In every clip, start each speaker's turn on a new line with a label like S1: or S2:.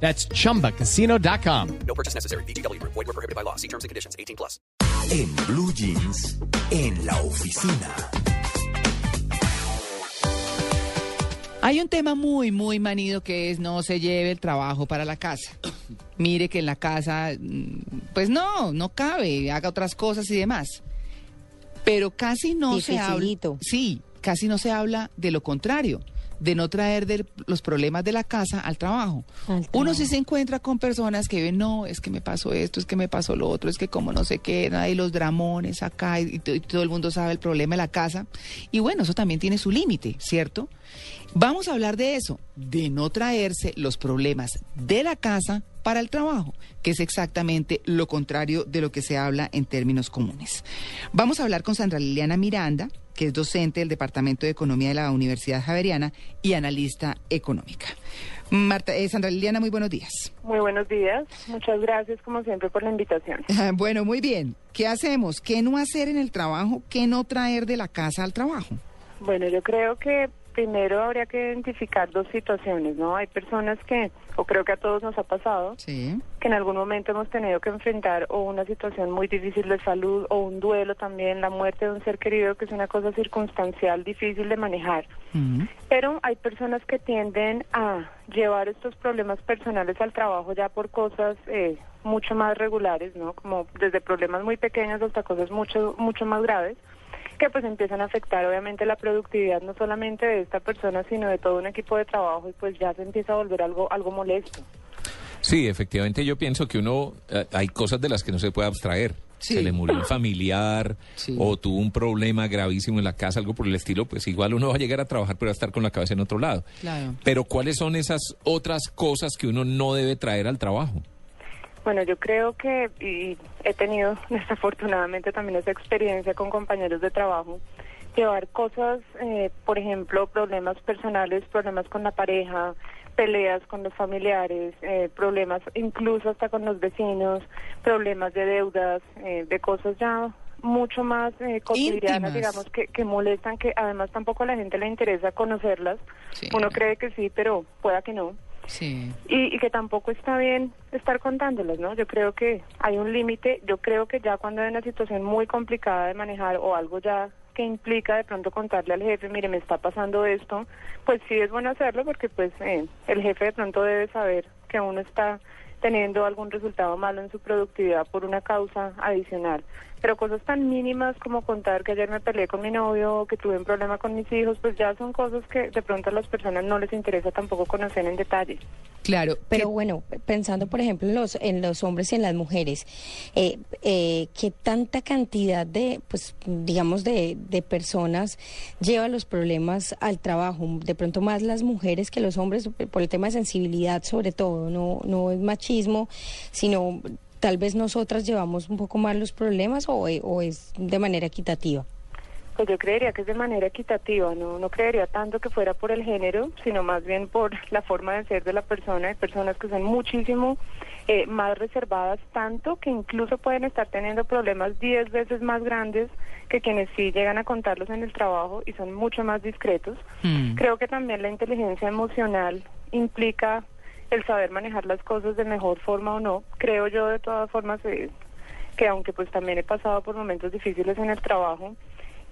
S1: That's chumbacasino.com.
S2: No purchase necessary. BGW. Void were prohibited by law. See terms and conditions. 18 plus.
S3: En Blue Jeans, en la oficina.
S4: Hay un tema muy, muy manido que es no se lleve el trabajo para la casa. Mire que en la casa, mm, pues no, no cabe, haga otras cosas y demás. Pero casi no se habla.
S5: Dificilito.
S4: Sí, casi no se habla de lo contrario, de no traer de los problemas de la casa al trabajo.
S5: Al
S4: Uno sí se encuentra con personas que ven, no, es que me pasó esto, es que me pasó lo otro, es que como no sé qué, nada, y los dramones acá, y, y todo el mundo sabe el problema de la casa. Y bueno, eso también tiene su límite, ¿cierto? Vamos a hablar de eso, de no traerse los problemas de la casa para el trabajo, que es exactamente lo contrario de lo que se habla en términos comunes. Vamos a hablar con Sandra Liliana Miranda, que es docente del Departamento de Economía de la Universidad Javeriana y analista económica. Marta, eh, Sandra Liliana, muy buenos días.
S6: Muy buenos días. Muchas gracias, como siempre, por la invitación.
S4: Bueno, muy bien. ¿Qué hacemos? ¿Qué no hacer en el trabajo? ¿Qué no traer de la casa al trabajo?
S6: Bueno, yo creo que primero habría que identificar dos situaciones, ¿no? Hay personas que, o creo que a todos nos ha pasado,
S4: Sí.
S6: que en algún momento hemos tenido que enfrentar o una situación muy difícil de salud o un duelo también, la muerte de un ser querido, que es una cosa circunstancial, difícil de manejar. Pero hay personas que tienden a llevar estos problemas personales al trabajo ya por cosas eh, mucho más regulares, ¿no? Como desde problemas muy pequeños hasta cosas mucho mucho más graves que pues empiezan a afectar obviamente la productividad no solamente de esta persona sino de todo un equipo de trabajo y pues ya se empieza a volver algo algo molesto.
S7: Sí, efectivamente yo pienso que uno, eh, hay cosas de las que no se puede abstraer.
S4: Sí.
S7: Se le murió un familiar
S4: Sí.
S7: o tuvo un problema gravísimo en la casa, algo por el estilo, pues igual uno va a llegar a trabajar pero va a estar con la cabeza en otro lado.
S4: Claro.
S7: Pero ¿cuáles son esas otras cosas que uno no debe traer al trabajo?
S6: Bueno, yo creo que, y he tenido desafortunadamente también esa experiencia con compañeros de trabajo, llevar cosas, eh, por ejemplo, problemas personales, problemas con la pareja, peleas con los familiares, eh, problemas incluso hasta con los vecinos, problemas de deudas, eh, de cosas ya mucho más eh, cotidianas,
S4: Íntimas.
S6: digamos, que, que molestan, que además tampoco a la gente le interesa conocerlas.
S4: Sí.
S6: Uno cree que sí, pero pueda que no
S4: Sí.
S6: y, y que tampoco está bien estar contándolos, ¿no? Yo creo que hay un límite, yo creo que ya cuando hay una situación muy complicada de manejar o algo ya que implica de pronto contarle al jefe, mire, me está pasando esto, pues sí es bueno hacerlo porque pues eh, el jefe de pronto debe saber que uno está teniendo algún resultado malo en su productividad por una causa adicional. Pero cosas tan mínimas como contar que ayer me peleé con mi novio o que tuve un problema con mis hijos, pues ya son cosas que de pronto a las personas no les interesa tampoco conocer en detalle.
S4: Claro.
S5: Pero
S4: ¿qué-
S5: bueno, pensando por ejemplo en los, en los hombres y en las mujeres, eh, eh, ¿qué tanta cantidad de, pues digamos, de, de personas lleva los problemas al trabajo? De pronto más las mujeres que los hombres, por el tema de sensibilidad sobre todo, no, no es machismo, sino tal vez nosotras llevamos un poco más los problemas o, eh, o es de manera equitativa.
S6: Pues yo creería que es de manera equitativa, no no creería tanto que fuera por el género, sino más bien por la forma de ser de la persona. Hay personas que son muchísimo eh, más reservadas, tanto que incluso pueden estar teniendo problemas 10 veces más grandes que quienes sí llegan a contarlos en el trabajo y son mucho más discretos.
S4: Mm.
S6: Creo que también la inteligencia emocional implica el saber manejar las cosas de mejor forma o no. Creo yo de todas formas que aunque pues también he pasado por momentos difíciles en el trabajo,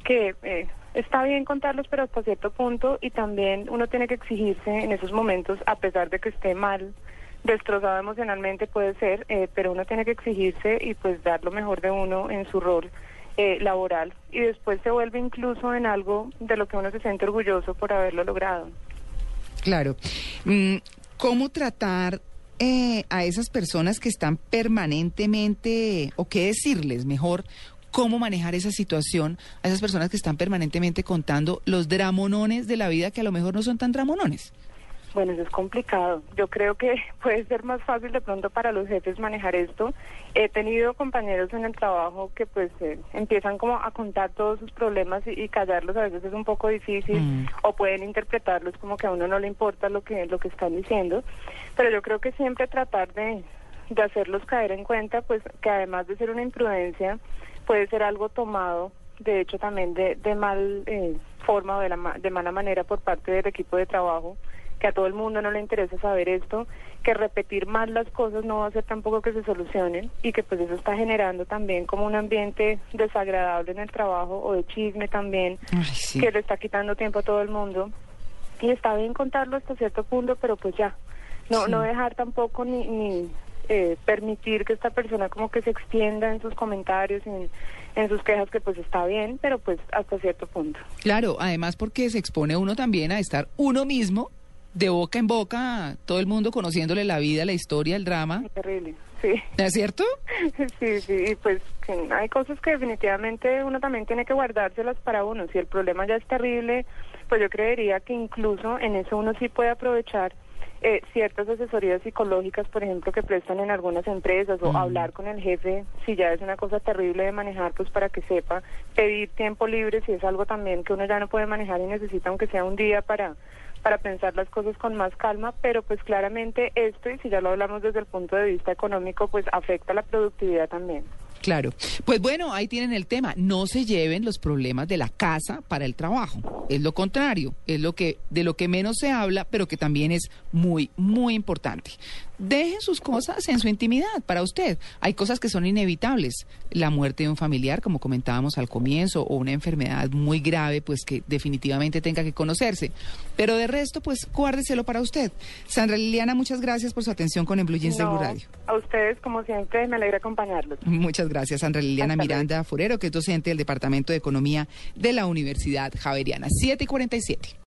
S6: que eh, está bien contarlos pero hasta cierto punto y también uno tiene que exigirse en esos momentos a pesar de que esté mal destrozado emocionalmente puede ser, eh, pero uno tiene que exigirse y pues dar lo mejor de uno en su rol eh, laboral y después se vuelve incluso en algo de lo que uno se siente orgulloso por haberlo logrado.
S4: Claro. ¿Cómo tratar eh, a esas personas que están permanentemente, o qué decirles mejor, cómo manejar esa situación a esas personas que están permanentemente contando los dramonones de la vida que a lo mejor no son tan dramonones?
S6: Bueno, eso es complicado. Yo creo que puede ser más fácil de pronto para los jefes manejar esto. He tenido compañeros en el trabajo que pues eh, empiezan como a contar todos sus problemas y, y callarlos a veces es un poco difícil
S4: Mm.
S6: o pueden interpretarlos como que a uno no le importa lo que lo que están diciendo. Pero yo creo que siempre tratar de, de hacerlos caer en cuenta pues que además de ser una imprudencia puede ser algo tomado de hecho también de, de mal eh, forma o de, la, de mala manera por parte del equipo de trabajo que a todo el mundo no le interesa saber esto, que repetir más las cosas no va a hacer tampoco que se solucionen y que pues eso está generando también como un ambiente desagradable en el trabajo o de chisme también
S4: Ay, sí.
S6: que le está quitando tiempo a todo el mundo y está bien contarlo hasta cierto punto pero pues ya no
S4: Sí.
S6: no dejar tampoco ni, ni eh, permitir que esta persona como que se extienda en sus comentarios y en, en sus quejas que pues está bien pero pues hasta cierto punto
S4: Claro, además porque se expone uno también a estar uno mismo, de boca en boca, todo el mundo conociéndole la vida, la historia, el drama.
S6: Terrible sí
S4: ¿No es cierto?
S6: Sí, sí, y pues hay cosas que definitivamente uno también tiene que guardárselas para uno. Si el problema ya es terrible, pues yo creería que incluso en eso uno sí puede aprovechar eh, ciertas asesorías psicológicas, por ejemplo, que prestan en algunas empresas o hablar con el jefe si ya es una cosa terrible de manejar, pues para que sepa pedir tiempo libre si es algo también que uno ya no puede manejar y necesita aunque sea un día para para pensar las cosas con más calma, pero pues claramente esto, y si ya lo hablamos desde el punto de vista económico, pues afecta la productividad también.
S4: Claro. Pues bueno, ahí tienen el tema. No se lleven los problemas de la casa para el trabajo. Es lo contrario. Es lo que de lo que menos se habla, pero que también es muy muy importante. Dejen sus cosas en su intimidad para usted. Hay cosas que son inevitables. La muerte de un familiar, como comentábamos al comienzo, o una enfermedad muy grave, pues que definitivamente tenga que conocerse. Pero de resto, pues guárdeselo para usted. Sandra Liliana, muchas gracias por su atención con En Blue Jeans de Blue
S6: No,
S4: Radio.
S6: A ustedes, como siempre, me alegra acompañarlos.
S4: Muchas gracias, Sandra Liliana
S6: Hasta.
S4: Miranda Furero, que es docente del Departamento de Economía de la Universidad Javeriana. 7 y 47.